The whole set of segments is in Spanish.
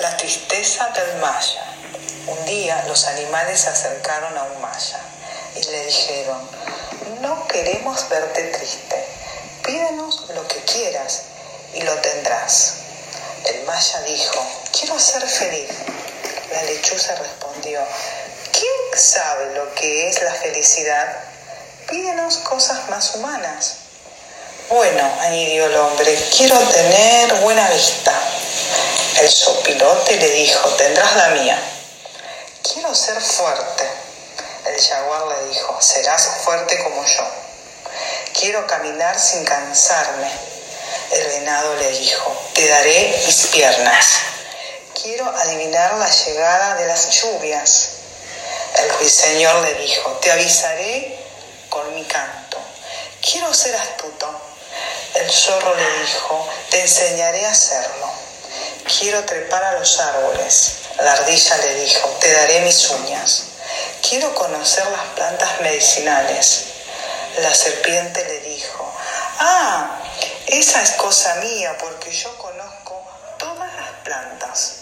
La tristeza del maya. Un día los animales se acercaron a un maya y le dijeron, no queremos verte triste, pídenos lo que quieras y lo tendrás. El maya dijo, quiero ser feliz. La lechuza respondió, ¿quién sabe lo que es la felicidad? Pídenos cosas más humanas. Bueno, añadió el hombre, quiero tener buena vista. El sopilote le dijo, tendrás la mía. Quiero ser fuerte. El jaguar le dijo, serás fuerte como yo. Quiero caminar sin cansarme. El venado le dijo, te daré mis piernas. Quiero adivinar la llegada de las lluvias. El ruiseñor le dijo, te avisaré con mi canto. Quiero ser astuto. El zorro le dijo, te enseñaré a hacerlo. Quiero trepar a los árboles. La ardilla le dijo, te daré mis uñas. Quiero conocer las plantas medicinales. La serpiente le dijo, ah, esa es cosa mía porque yo conozco todas las plantas.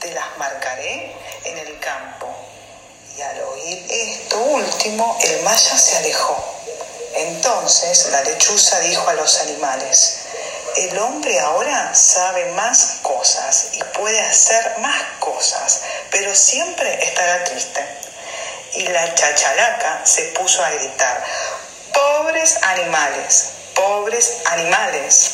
Te las marcaré en el campo. Y al oír esto último, el maya se alejó. Entonces la lechuza dijo a los animales, el hombre ahora sabe más cosas y puede hacer más cosas, pero siempre estará triste. Y la chachalaca se puso a gritar, pobres animales, pobres animales.